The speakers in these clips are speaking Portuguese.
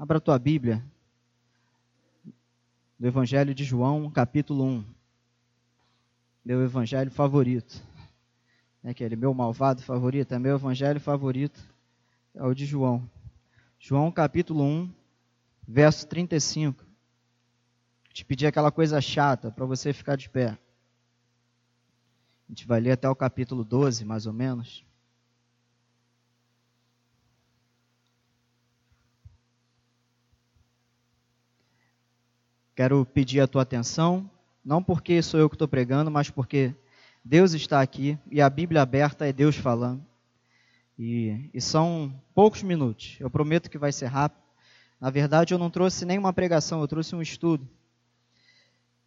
Abra a tua Bíblia do Evangelho de João, capítulo 1. Meu evangelho favorito. É aquele meu malvado favorito, é meu evangelho favorito. É o de João. João, capítulo 1, verso 35. Te pedi aquela coisa chata para você ficar de pé. A gente vai ler até o capítulo 12, mais ou menos. Quero pedir a tua atenção, não porque sou eu que estou pregando, mas porque Deus está aqui e a Bíblia aberta é Deus falando. E, e, são poucos minutos. Eu prometo que vai ser rápido. Na verdade, eu não trouxe nenhuma pregação, eu trouxe um estudo.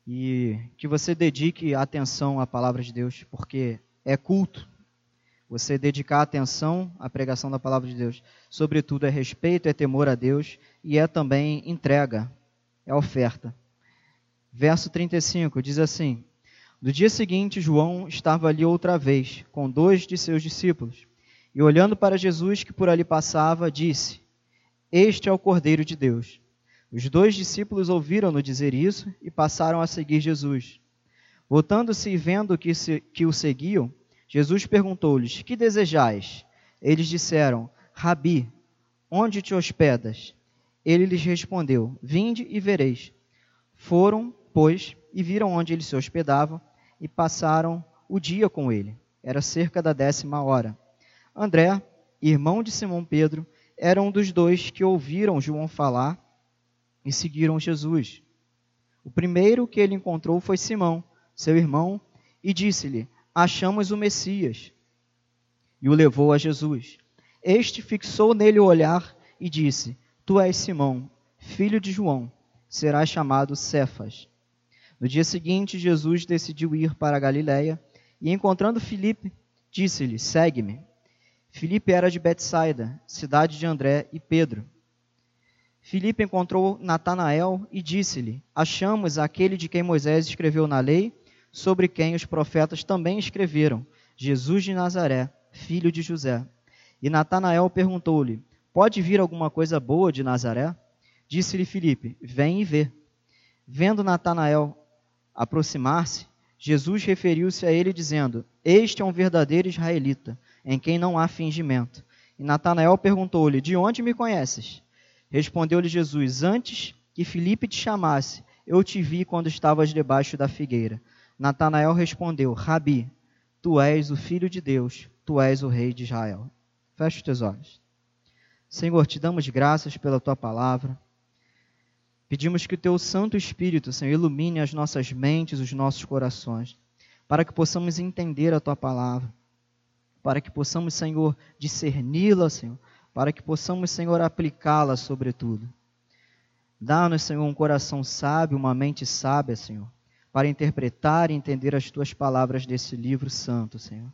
E que você dedique atenção à palavra de Deus, porque é culto. Você dedicar atenção à pregação da palavra de Deus. Sobretudo é respeito, é temor a Deus e é também entrega, é oferta verso 35, diz assim: No dia seguinte, João estava ali outra vez, com dois de seus discípulos, e olhando para Jesus que por ali passava, disse: Este é o Cordeiro de Deus. Os dois discípulos ouviram-no dizer isso e passaram a seguir Jesus. Voltando-se e vendo que, se, que o seguiam, Jesus perguntou-lhes: Que desejais? Eles disseram: Rabi, onde te hospedas? Ele lhes respondeu: Vinde e vereis. Foram, pois, e viram onde ele se hospedava e passaram o dia com ele. Era cerca da décima hora. André, irmão de Simão Pedro, era um dos dois que ouviram João falar e seguiram Jesus. O primeiro que ele encontrou foi Simão, seu irmão, e disse-lhe: Achamos o Messias. E o levou a Jesus. Este fixou nele o olhar e disse: Tu és Simão, filho de João, serás chamado Cefas, no dia seguinte, Jesus decidiu ir para a Galiléia e, encontrando Filipe, disse-lhe: Segue-me. Filipe era de Betsaida, cidade de André e Pedro. Filipe encontrou Natanael e disse-lhe: Achamos aquele de quem Moisés escreveu na lei, sobre quem os profetas também escreveram, Jesus de Nazaré, filho de José. E Natanael perguntou-lhe: Pode vir alguma coisa boa de Nazaré? Disse-lhe Filipe: Vem e vê. Vendo Natanael aproximar-se, Jesus referiu-se a ele dizendo: Este é um verdadeiro israelita, em quem não há fingimento. E Natanael perguntou-lhe: De onde me conheces? Respondeu-lhe Jesus: Antes que Filipe te chamasse, eu te vi quando estavas debaixo da figueira. Natanael respondeu: Rabi, tu és o filho de Deus, tu és o rei de Israel. Feche os teus olhos. Senhor, te damos graças pela tua palavra. Pedimos que o teu Santo Espírito, Senhor, ilumine as nossas mentes, os nossos corações, para que possamos entender a tua palavra, para que possamos, Senhor, discerni-la, Senhor, para que possamos, Senhor, aplicá-la sobretudo. Dá-nos, Senhor, um coração sábio, uma mente sábia, Senhor, para interpretar e entender as tuas palavras desse livro santo, Senhor.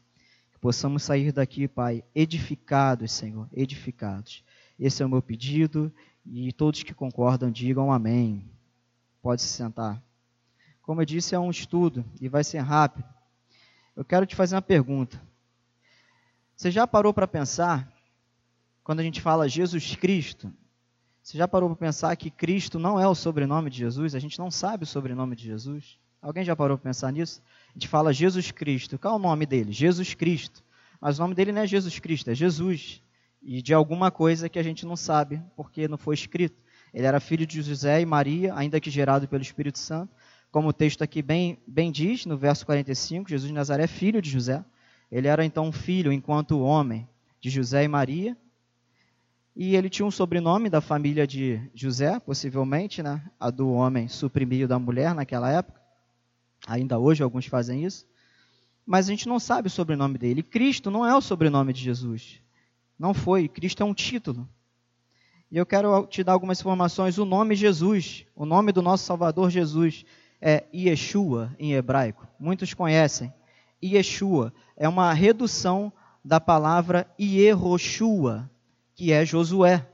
Possamos sair daqui, Pai, edificados, Senhor, edificados. Esse é o meu pedido e todos que concordam digam amém. Pode se sentar. Como eu disse, é um estudo e vai ser rápido. Eu quero te fazer uma pergunta. Você já parou para pensar, quando a gente fala Jesus Cristo, você já parou para pensar que Cristo não é o sobrenome de Jesus? A gente não sabe o sobrenome de Jesus. Alguém já parou para pensar nisso? A gente fala Jesus Cristo. Qual é o nome dele? Jesus Cristo. Mas o nome dele não é Jesus Cristo, é Jesus e de alguma coisa que a gente não sabe, porque não foi escrito. Ele era filho de José e Maria, ainda que gerado pelo Espírito Santo. Como o texto aqui bem, bem diz, no verso 45, Jesus de Nazaré é filho de José. Ele era então filho, enquanto homem, de José e Maria. E ele tinha um sobrenome da família de José, possivelmente, né? a do homem suprimido da mulher naquela época. Ainda hoje alguns fazem isso. Mas a gente não sabe o sobrenome dele. Cristo não é o sobrenome de Jesus. Não foi. Cristo é um título. E eu quero te dar algumas informações. O nome Jesus, o nome do nosso Salvador Jesus, é Yeshua em hebraico. Muitos conhecem. Yeshua é uma redução da palavra Yehoshua, que é Josué.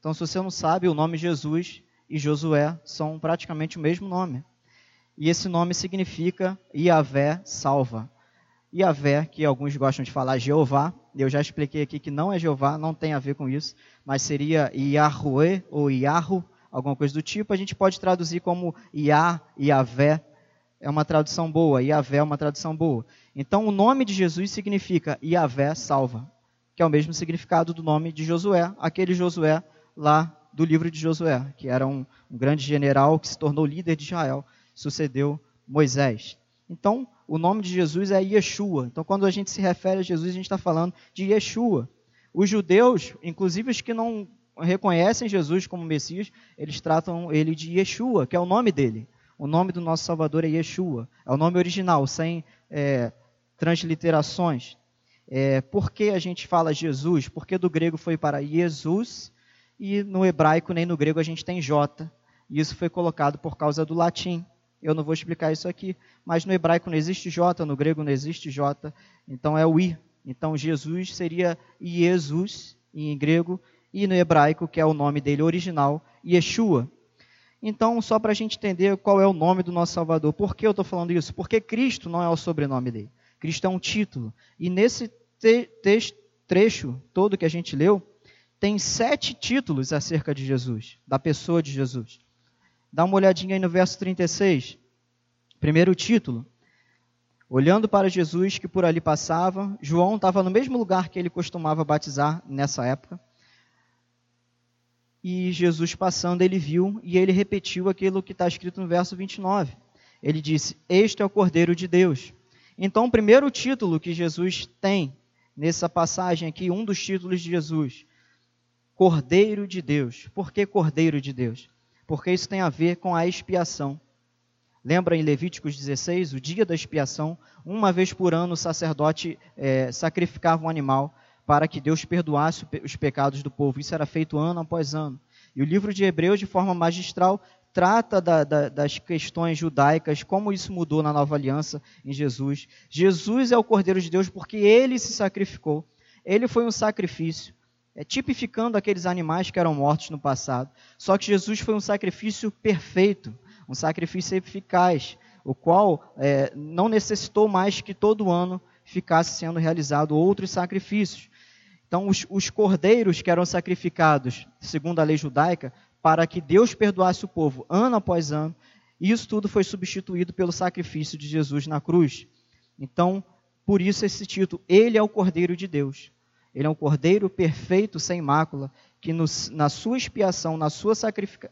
Então, se você não sabe, o nome Jesus e Josué são praticamente o mesmo nome. E esse nome significa Yahvé salva. Yahvé, que alguns gostam de falar Jeová, eu já expliquei aqui que não é Jeová, não tem a ver com isso, mas seria Yahweh ou Yahu, alguma coisa do tipo. A gente pode traduzir como Yah, Yahvé, é uma tradução boa, Yahvé é uma tradução boa. Então, o nome de Jesus significa Yahvé salva, que é o mesmo significado do nome de Josué, aquele Josué lá do livro de Josué, que era um, um grande general que se tornou líder de Israel, sucedeu Moisés. Então, o nome de Jesus é Yeshua. Então, quando a gente se refere a Jesus, a gente está falando de Yeshua. Os judeus, inclusive os que não reconhecem Jesus como Messias, eles tratam ele de Yeshua, que é o nome dele. O nome do nosso Salvador é Yeshua. É o nome original, sem é, transliterações. É, por que a gente fala Jesus? Porque do grego foi para Jesus e no hebraico nem no grego a gente tem J. E isso foi colocado por causa do latim. Eu não vou explicar isso aqui, mas no hebraico não existe J, no grego não existe J, então é o I. Então Jesus seria Jesus em grego e no hebraico, que é o nome dele original, Yeshua. Então, só para a gente entender qual é o nome do nosso Salvador. Por que eu estou falando isso? Porque Cristo não é o sobrenome dele. Cristo é um título. E nesse trecho todo que a gente leu, tem sete títulos acerca de Jesus, da pessoa de Jesus. Dá uma olhadinha aí no verso 36. Primeiro título. Olhando para Jesus que por ali passava, João estava no mesmo lugar que ele costumava batizar nessa época. E Jesus passando, ele viu e ele repetiu aquilo que está escrito no verso 29. Ele disse: Este é o Cordeiro de Deus. Então, o primeiro título que Jesus tem nessa passagem aqui, um dos títulos de Jesus, Cordeiro de Deus. Por que Cordeiro de Deus? Porque isso tem a ver com a expiação. Lembra em Levíticos 16, o dia da expiação, uma vez por ano o sacerdote é, sacrificava um animal para que Deus perdoasse os pecados do povo. Isso era feito ano após ano. E o livro de Hebreus, de forma magistral, trata da, da, das questões judaicas, como isso mudou na nova aliança em Jesus. Jesus é o Cordeiro de Deus porque ele se sacrificou. Ele foi um sacrifício é, tipificando aqueles animais que eram mortos no passado. Só que Jesus foi um sacrifício perfeito, um sacrifício eficaz, o qual é, não necessitou mais que todo ano ficasse sendo realizado outros sacrifícios. Então, os, os cordeiros que eram sacrificados, segundo a lei judaica, para que Deus perdoasse o povo ano após ano, isso tudo foi substituído pelo sacrifício de Jesus na cruz. Então, por isso esse título, Ele é o Cordeiro de Deus. Ele é um cordeiro perfeito, sem mácula, que no, na sua expiação, na sua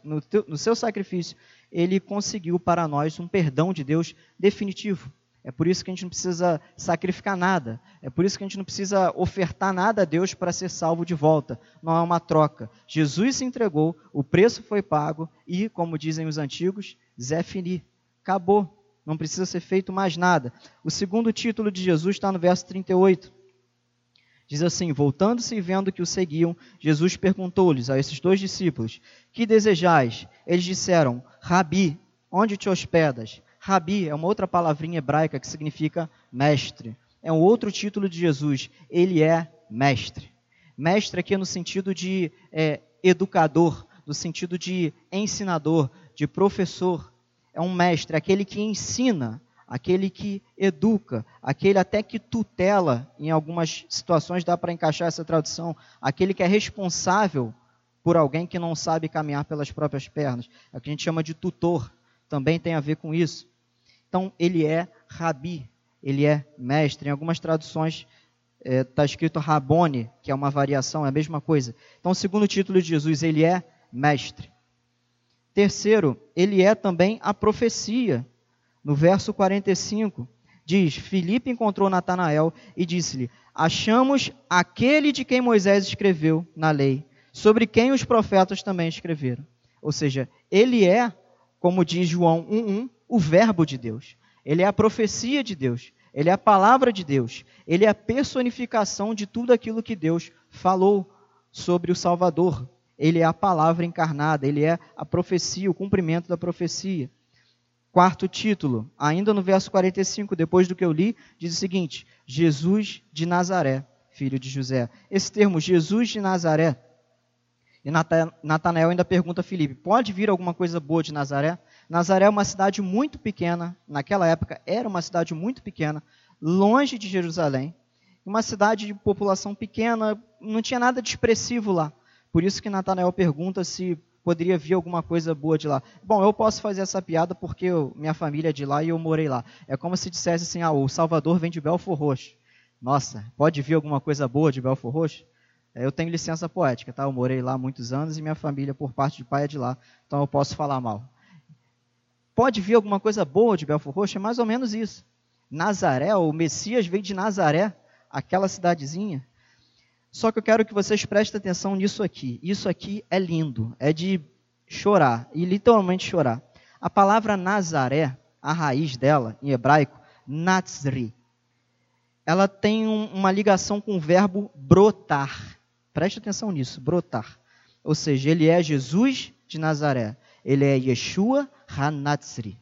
no, no seu sacrifício, ele conseguiu para nós um perdão de Deus definitivo. É por isso que a gente não precisa sacrificar nada. É por isso que a gente não precisa ofertar nada a Deus para ser salvo de volta. Não é uma troca. Jesus se entregou, o preço foi pago e, como dizem os antigos, Zé fini. Acabou. Não precisa ser feito mais nada. O segundo título de Jesus está no verso 38. Diz assim: Voltando-se e vendo que o seguiam, Jesus perguntou-lhes a esses dois discípulos: Que desejais? Eles disseram: Rabi, onde te hospedas? Rabi é uma outra palavrinha hebraica que significa mestre. É um outro título de Jesus. Ele é mestre. Mestre aqui no sentido de é, educador, no sentido de ensinador, de professor. É um mestre, aquele que ensina aquele que educa, aquele até que tutela, em algumas situações dá para encaixar essa tradução, aquele que é responsável por alguém que não sabe caminhar pelas próprias pernas. É o que a gente chama de tutor, também tem a ver com isso. Então, ele é rabi, ele é mestre. Em algumas traduções está é, tá escrito rabone, que é uma variação, é a mesma coisa. Então, o segundo título de Jesus, ele é mestre. Terceiro, ele é também a profecia. No verso 45, diz: Filipe encontrou Natanael e disse-lhe: Achamos aquele de quem Moisés escreveu na lei, sobre quem os profetas também escreveram. Ou seja, ele é, como diz João 1:1, o verbo de Deus. Ele é a profecia de Deus. Ele é a palavra de Deus. Ele é a personificação de tudo aquilo que Deus falou sobre o Salvador. Ele é a palavra encarnada, ele é a profecia, o cumprimento da profecia. Quarto título, ainda no verso 45, depois do que eu li, diz o seguinte: Jesus de Nazaré, filho de José. Esse termo, Jesus de Nazaré. E Natanael ainda pergunta a Filipe: pode vir alguma coisa boa de Nazaré? Nazaré é uma cidade muito pequena, naquela época era uma cidade muito pequena, longe de Jerusalém, uma cidade de população pequena, não tinha nada de expressivo lá. Por isso que Natanael pergunta se poderia vir alguma coisa boa de lá. Bom, eu posso fazer essa piada porque eu, minha família é de lá e eu morei lá. É como se dissesse assim, ah, o Salvador vem de Belfor Roxo. Nossa, pode vir alguma coisa boa de Belfor Roxo? É, eu tenho licença poética, tá? Eu morei lá muitos anos e minha família, por parte de pai, é de lá. Então eu posso falar mal. Pode vir alguma coisa boa de Belfor Roxo? É mais ou menos isso. Nazaré, o Messias veio de Nazaré, aquela cidadezinha. Só que eu quero que vocês prestem atenção nisso aqui. Isso aqui é lindo, é de chorar, e literalmente chorar. A palavra Nazaré, a raiz dela, em hebraico, Nazri, ela tem um, uma ligação com o verbo brotar. Preste atenção nisso, brotar. Ou seja, ele é Jesus de Nazaré. Ele é Yeshua Hanatzri.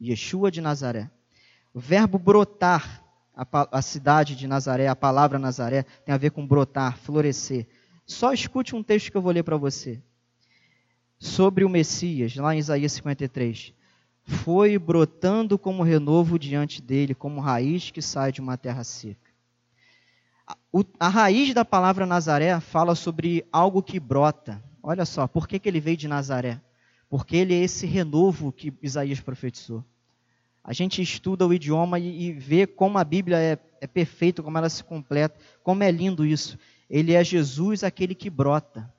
Yeshua de Nazaré. O verbo brotar a, a cidade de Nazaré, a palavra Nazaré, tem a ver com brotar, florescer. Só escute um texto que eu vou ler para você. Sobre o Messias, lá em Isaías 53. Foi brotando como renovo diante dele, como raiz que sai de uma terra seca. O, a raiz da palavra Nazaré fala sobre algo que brota. Olha só, por que, que ele veio de Nazaré? Porque ele é esse renovo que Isaías profetizou. A gente estuda o idioma e, e vê como a Bíblia é, é perfeita, como ela se completa, como é lindo isso. Ele é Jesus, aquele que brota.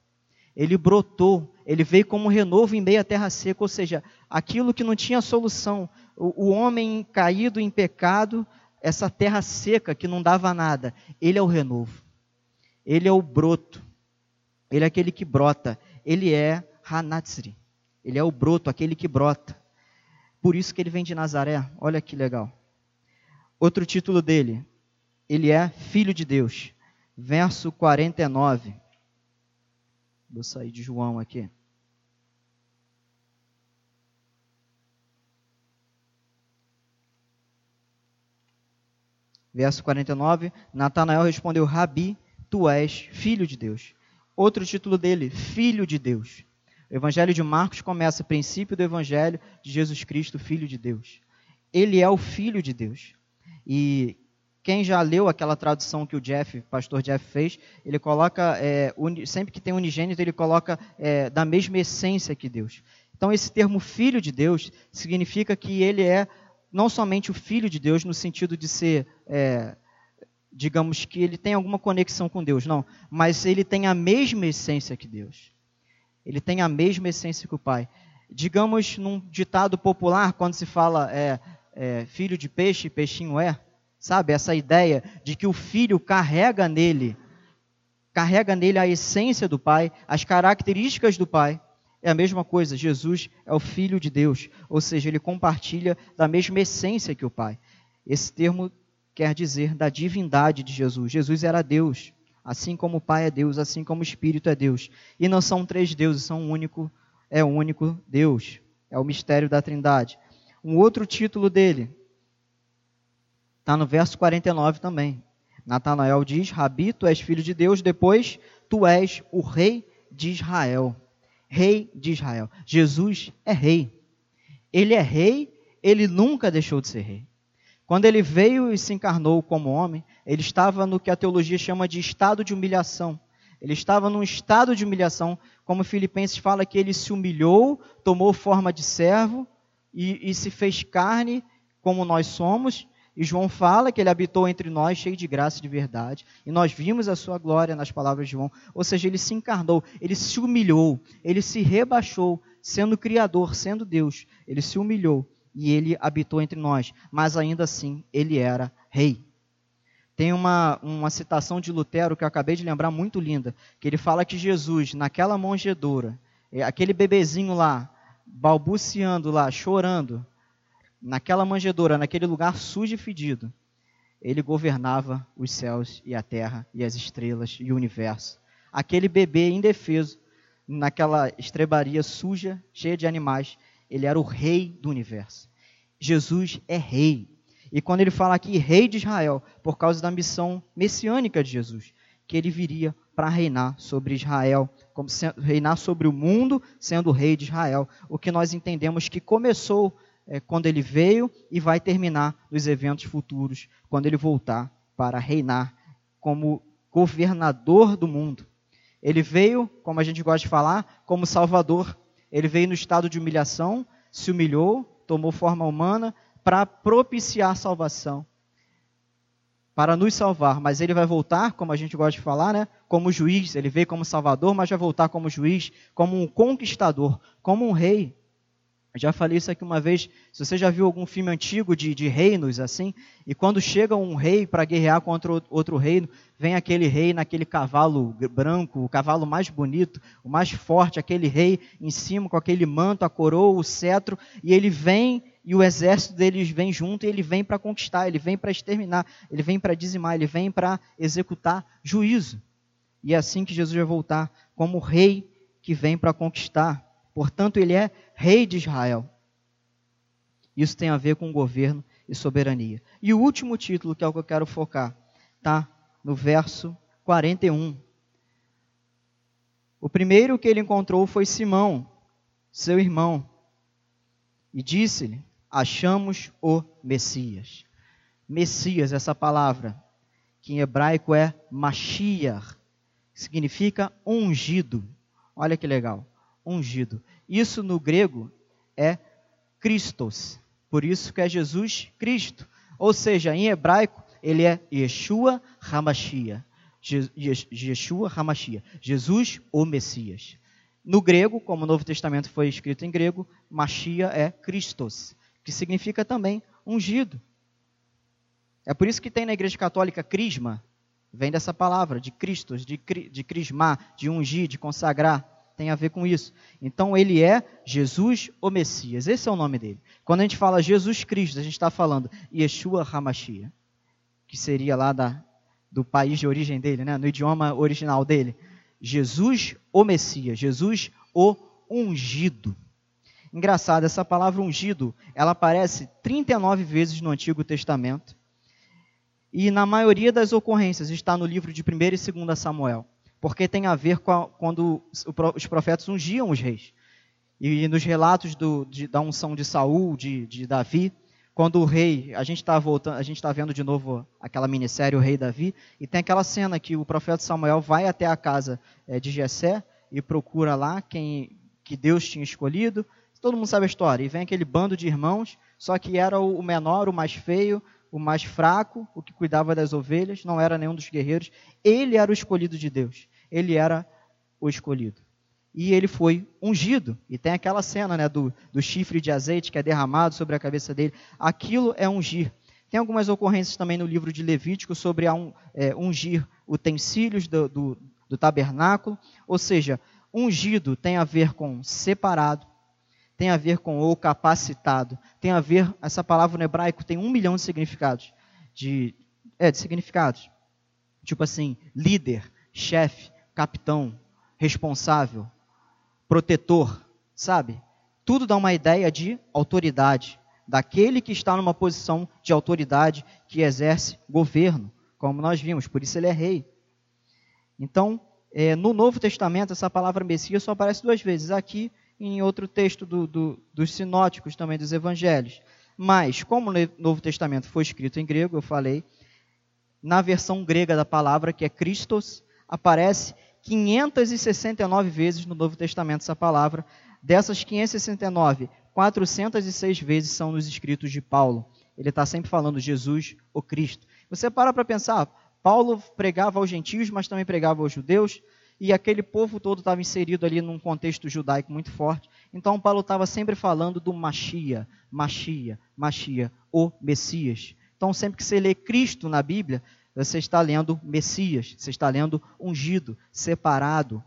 Ele brotou, ele veio como renovo em meio à terra seca, ou seja, aquilo que não tinha solução. O, o homem caído em pecado, essa terra seca que não dava nada, ele é o renovo. Ele é o broto. Ele é aquele que brota. Ele é Hanatsri. Ele é o broto, aquele que brota. Por isso que ele vem de Nazaré. Olha que legal. Outro título dele, ele é Filho de Deus. Verso 49. Vou sair de João aqui. Verso 49, Natanael respondeu: Rabi, tu és filho de Deus. Outro título dele, Filho de Deus. O Evangelho de Marcos começa princípio do Evangelho de Jesus Cristo, Filho de Deus. Ele é o Filho de Deus. E quem já leu aquela tradução que o Jeff, o pastor Jeff fez, ele coloca, é, sempre que tem unigênito, ele coloca é, da mesma essência que Deus. Então, esse termo Filho de Deus significa que ele é não somente o Filho de Deus no sentido de ser, é, digamos que ele tem alguma conexão com Deus, não, mas ele tem a mesma essência que Deus. Ele tem a mesma essência que o pai. Digamos num ditado popular, quando se fala é, é, filho de peixe, peixinho é, sabe? Essa ideia de que o filho carrega nele, carrega nele a essência do pai, as características do pai. É a mesma coisa, Jesus é o filho de Deus, ou seja, ele compartilha da mesma essência que o pai. Esse termo quer dizer da divindade de Jesus. Jesus era Deus. Assim como o Pai é Deus, assim como o Espírito é Deus. E não são três deuses, são um único, é um único Deus. É o mistério da Trindade. Um outro título dele está no verso 49 também. Natanael diz: Rabi, tu és filho de Deus, depois tu és o rei de Israel. Rei de Israel. Jesus é rei. Ele é rei, ele nunca deixou de ser rei. Quando ele veio e se encarnou como homem, ele estava no que a teologia chama de estado de humilhação. Ele estava num estado de humilhação, como Filipenses fala que ele se humilhou, tomou forma de servo e, e se fez carne como nós somos. E João fala que ele habitou entre nós cheio de graça e de verdade. E nós vimos a sua glória nas palavras de João. Ou seja, ele se encarnou, ele se humilhou, ele se rebaixou, sendo Criador, sendo Deus. Ele se humilhou e ele habitou entre nós, mas ainda assim ele era rei. Tem uma, uma citação de Lutero que eu acabei de lembrar muito linda, que ele fala que Jesus, naquela manjedoura, é, aquele bebezinho lá, balbuciando lá, chorando, naquela manjedoura, naquele lugar sujo e fedido, ele governava os céus e a terra e as estrelas e o universo. Aquele bebê indefeso, naquela estrebaria suja, cheia de animais, ele era o rei do universo. Jesus é rei. E quando ele fala aqui rei de Israel, por causa da missão messiânica de Jesus, que ele viria para reinar sobre Israel, reinar sobre o mundo, sendo o rei de Israel. O que nós entendemos que começou é, quando ele veio e vai terminar nos eventos futuros, quando ele voltar para reinar como governador do mundo. Ele veio, como a gente gosta de falar, como Salvador. Ele veio no estado de humilhação, se humilhou, tomou forma humana para propiciar salvação, para nos salvar. Mas ele vai voltar, como a gente gosta de falar, né, como juiz. Ele veio como Salvador, mas vai voltar como juiz, como um conquistador, como um rei. Já falei isso aqui uma vez. Se você já viu algum filme antigo de, de reinos assim, e quando chega um rei para guerrear contra outro reino, vem aquele rei naquele cavalo branco, o cavalo mais bonito, o mais forte, aquele rei em cima com aquele manto, a coroa, o cetro, e ele vem e o exército deles vem junto e ele vem para conquistar, ele vem para exterminar, ele vem para dizimar, ele vem para executar juízo. E é assim que Jesus vai voltar, como rei que vem para conquistar. Portanto, ele é rei de Israel. Isso tem a ver com governo e soberania. E o último título, que é o que eu quero focar, está no verso 41. O primeiro que ele encontrou foi Simão, seu irmão, e disse-lhe: Achamos o Messias. Messias, essa palavra, que em hebraico é Mashiach, significa ungido. Olha que legal ungido. Isso no grego é Christos. Por isso que é Jesus Cristo. Ou seja, em hebraico, ele é Yeshua Hamashia. Yeshua Hamashia. Jesus, o Messias. No grego, como o Novo Testamento foi escrito em grego, Machia é Christos, que significa também ungido. É por isso que tem na Igreja Católica crisma, vem dessa palavra, de Christos, de, de crismar, de ungir, de consagrar tem a ver com isso. Então ele é Jesus o Messias. Esse é o nome dele. Quando a gente fala Jesus Cristo, a gente está falando Yeshua Hamashia, que seria lá da, do país de origem dele, né? no idioma original dele. Jesus o Messias, Jesus o ungido. Engraçado, essa palavra ungido, ela aparece 39 vezes no Antigo Testamento. E na maioria das ocorrências está no livro de 1 e 2 Samuel porque tem a ver com a, quando os profetas ungiam os reis. E nos relatos do, de, da unção de Saul, de, de Davi, quando o rei, a gente está voltando, a gente está vendo de novo aquela minissérie O Rei Davi, e tem aquela cena que o profeta Samuel vai até a casa é, de Jessé e procura lá quem que Deus tinha escolhido. Todo mundo sabe a história. E vem aquele bando de irmãos, só que era o menor, o mais feio, o mais fraco, o que cuidava das ovelhas, não era nenhum dos guerreiros. Ele era o escolhido de Deus ele era o escolhido. E ele foi ungido. E tem aquela cena né, do, do chifre de azeite que é derramado sobre a cabeça dele. Aquilo é ungir. Tem algumas ocorrências também no livro de Levítico sobre a é, ungir utensílios do, do, do tabernáculo. Ou seja, ungido tem a ver com separado, tem a ver com o capacitado, tem a ver, essa palavra no hebraico tem um milhão de significados. De, é, de significados. Tipo assim, líder, chefe, capitão, responsável, protetor, sabe? Tudo dá uma ideia de autoridade, daquele que está numa posição de autoridade que exerce governo, como nós vimos, por isso ele é rei. Então, é, no Novo Testamento, essa palavra Messias só aparece duas vezes, aqui em outro texto do, do, dos sinóticos também, dos evangelhos. Mas, como o Novo Testamento foi escrito em grego, eu falei, na versão grega da palavra, que é Christos, aparece 569 vezes no Novo Testamento essa palavra. Dessas 569, 406 vezes são nos escritos de Paulo. Ele está sempre falando Jesus, o Cristo. Você para para pensar, Paulo pregava aos gentios, mas também pregava aos judeus, e aquele povo todo estava inserido ali num contexto judaico muito forte. Então Paulo estava sempre falando do Machia, Machia, Machia, o Messias. Então sempre que você lê Cristo na Bíblia, você está lendo Messias, você está lendo ungido, separado.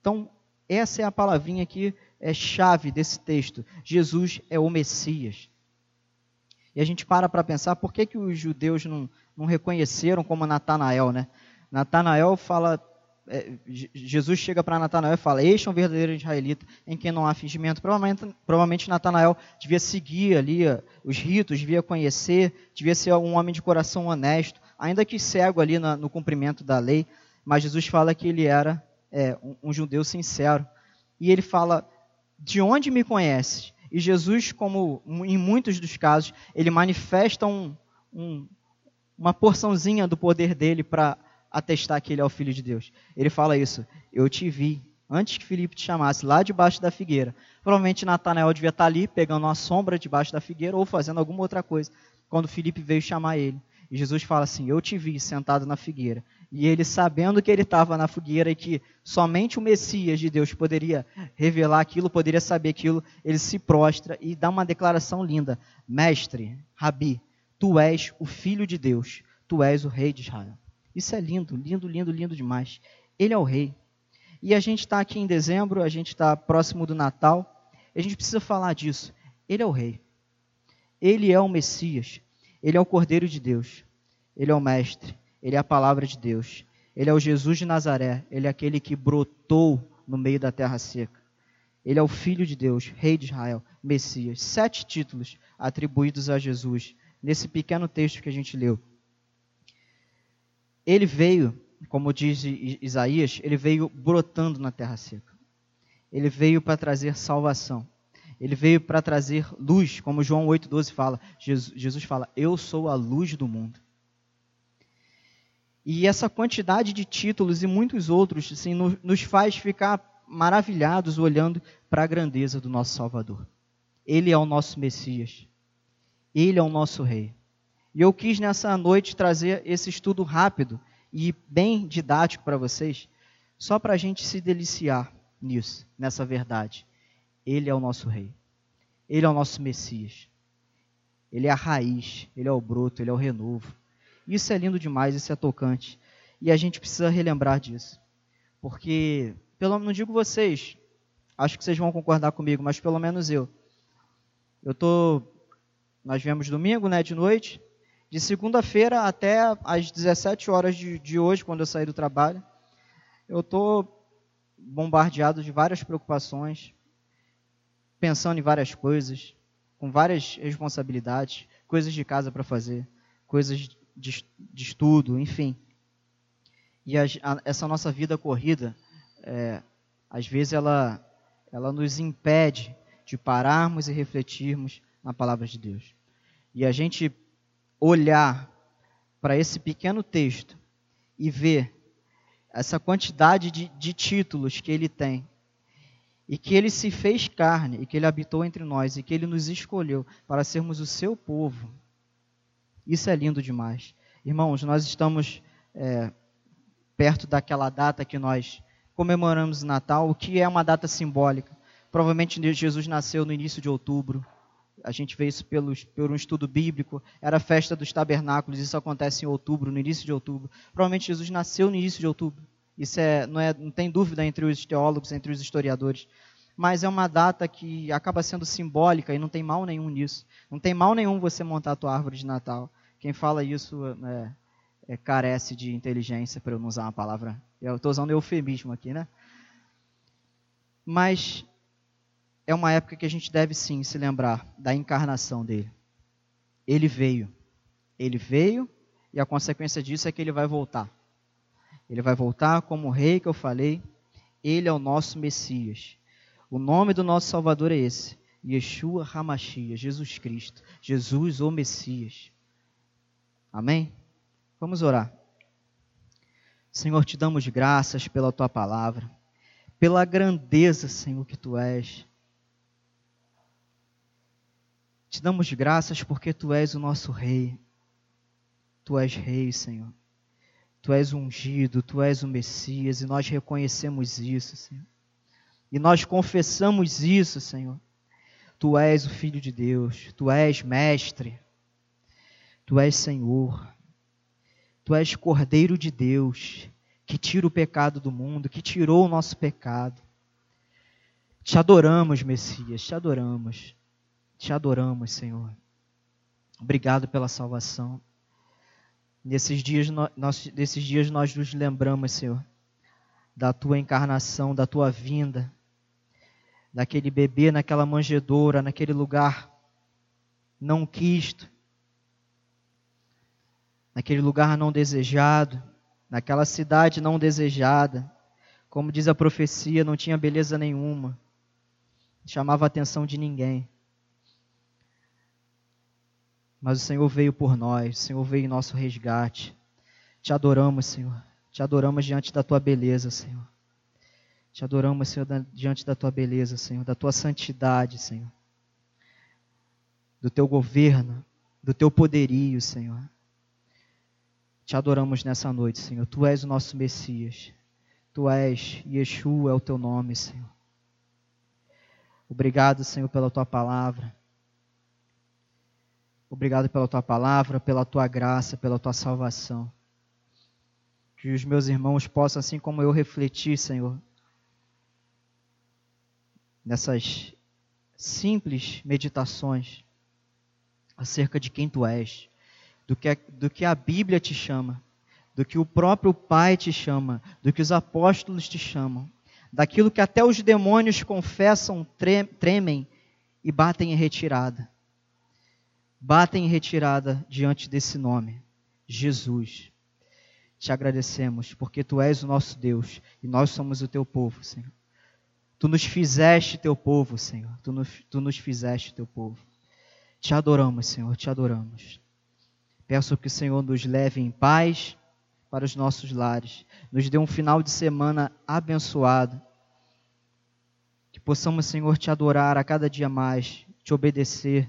Então, essa é a palavrinha que é chave desse texto. Jesus é o Messias. E a gente para para pensar por que, que os judeus não, não reconheceram como Natanael, né? Natanael fala, é, Jesus chega para Natanael e fala: Este é um verdadeiro israelita em quem não há fingimento. Provavelmente, provavelmente Natanael devia seguir ali os ritos, devia conhecer, devia ser um homem de coração honesto ainda que cego ali no, no cumprimento da lei, mas Jesus fala que ele era é, um, um, judeu sincero. E ele fala: De onde me conheces? E Jesus, como em muitos dos casos, ele manifesta um, um, uma porçãozinha do poder dele para atestar que ele é o Filho de Deus. Ele fala isso: Eu te vi antes que Filipe te chamasse lá debaixo da figueira. Provavelmente Natanael devia estar ali pegando uma sombra debaixo da figueira ou fazendo alguma outra coisa quando Filipe veio chamar ele. E Jesus fala assim: Eu te vi sentado na figueira. E ele, sabendo que ele estava na fogueira e que somente o Messias de Deus poderia revelar aquilo, poderia saber aquilo, ele se prostra e dá uma declaração linda: Mestre, Rabi, tu és o Filho de Deus, tu és o Rei de Israel. Isso é lindo, lindo, lindo, lindo demais. Ele é o Rei. E a gente está aqui em dezembro, a gente está próximo do Natal, a gente precisa falar disso. Ele é o Rei. Ele é o Messias. Ele é o Cordeiro de Deus. Ele é o Mestre. Ele é a palavra de Deus. Ele é o Jesus de Nazaré. Ele é aquele que brotou no meio da terra seca. Ele é o Filho de Deus, Rei de Israel, Messias. Sete títulos atribuídos a Jesus nesse pequeno texto que a gente leu. Ele veio, como diz Isaías, ele veio brotando na terra seca. Ele veio para trazer salvação. Ele veio para trazer luz, como João 8,12 fala. Jesus, fala: Eu sou a luz do mundo. E essa quantidade de títulos e muitos outros assim, nos faz ficar maravilhados olhando para a grandeza do nosso Salvador. Ele é o nosso Messias. Ele é o nosso Rei. E eu quis nessa noite trazer esse estudo rápido e bem didático para vocês, só para a gente se deliciar nisso, nessa verdade. Ele é o nosso rei. Ele é o nosso Messias. Ele é a raiz, ele é o broto, ele é o renovo. Isso é lindo demais, isso é tocante. E a gente precisa relembrar disso. Porque, pelo não digo vocês, acho que vocês vão concordar comigo, mas pelo menos eu. Eu tô nós viemos domingo, né, de noite, de segunda-feira até às 17 horas de, de hoje, quando eu saí do trabalho. Eu tô bombardeado de várias preocupações, pensando em várias coisas, com várias responsabilidades, coisas de casa para fazer, coisas de, de, estudo, enfim. E a, a, essa nossa vida corrida, é, às vezes ela, ela nos impede de pararmos e refletirmos na palavra de Deus. E a gente olhar para esse pequeno texto e ver essa quantidade de, de títulos que ele tem, e que ele se fez carne, e que ele habitou entre nós, e que ele nos escolheu para sermos o seu povo. Isso é lindo demais. Irmãos, nós estamos é, perto daquela data que nós comemoramos o Natal, o que é uma data simbólica. Provavelmente Jesus nasceu no início de outubro. A gente vê isso pelos, por um estudo bíblico. Era a festa dos tabernáculos, isso acontece em outubro, no início de outubro. Provavelmente Jesus nasceu no início de outubro. Isso é, não, é, não tem dúvida entre os teólogos, entre os historiadores. Mas é uma data que acaba sendo simbólica e não tem mal nenhum nisso. Não tem mal nenhum você montar a tua árvore de Natal. Quem fala isso é, é, carece de inteligência, para eu não usar uma palavra. Eu estou usando eufemismo aqui, né? Mas é uma época que a gente deve sim se lembrar da encarnação dele. Ele veio. Ele veio e a consequência disso é que ele vai voltar. Ele vai voltar como o rei que eu falei. Ele é o nosso Messias. O nome do nosso Salvador é esse: Yeshua Hamashia, Jesus Cristo. Jesus, o Messias. Amém? Vamos orar. Senhor, te damos graças pela tua palavra, pela grandeza, Senhor, que tu és. Te damos graças porque tu és o nosso rei. Tu és rei, Senhor. Tu és ungido, tu és o Messias, e nós reconhecemos isso, Senhor. E nós confessamos isso, Senhor. Tu és o Filho de Deus, tu és Mestre, tu és Senhor, tu és Cordeiro de Deus, que tira o pecado do mundo, que tirou o nosso pecado. Te adoramos, Messias, te adoramos, te adoramos, Senhor. Obrigado pela salvação. Nesses dias, nós, nesses dias nós nos lembramos, Senhor, da tua encarnação, da tua vinda, daquele bebê naquela manjedoura, naquele lugar não quisto, naquele lugar não desejado, naquela cidade não desejada. Como diz a profecia, não tinha beleza nenhuma, chamava a atenção de ninguém. Mas o Senhor veio por nós, o Senhor veio em nosso resgate. Te adoramos, Senhor. Te adoramos diante da tua beleza, Senhor. Te adoramos, Senhor, diante da tua beleza, Senhor, da tua santidade, Senhor. Do teu governo, do teu poderio, Senhor. Te adoramos nessa noite, Senhor. Tu és o nosso Messias. Tu és Yeshua, é o teu nome, Senhor. Obrigado, Senhor, pela tua palavra. Obrigado pela tua palavra, pela tua graça, pela tua salvação. Que os meus irmãos possam, assim como eu, refletir, Senhor, nessas simples meditações acerca de quem tu és, do que, do que a Bíblia te chama, do que o próprio Pai te chama, do que os apóstolos te chamam, daquilo que até os demônios confessam, tremem e batem em retirada. Batem em retirada diante desse nome, Jesus. Te agradecemos, porque tu és o nosso Deus e nós somos o teu povo, Senhor. Tu nos fizeste teu povo, Senhor. Tu nos, tu nos fizeste teu povo. Te adoramos, Senhor, te adoramos. Peço que o Senhor nos leve em paz para os nossos lares. Nos dê um final de semana abençoado. Que possamos, Senhor, te adorar a cada dia mais, te obedecer,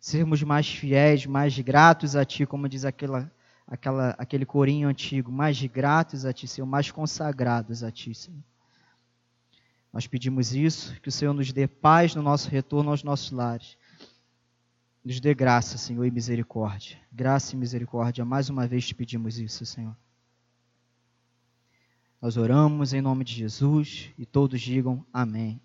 sermos mais fiéis, mais gratos a Ti, como diz aquela, aquela, aquele corinho antigo, mais gratos a Ti, Senhor, mais consagrados a Ti, Senhor. Nós pedimos isso, que o Senhor nos dê paz no nosso retorno aos nossos lares. Nos dê graça, Senhor, e misericórdia. Graça e misericórdia. Mais uma vez te pedimos isso, Senhor. Nós oramos em nome de Jesus e todos digam amém.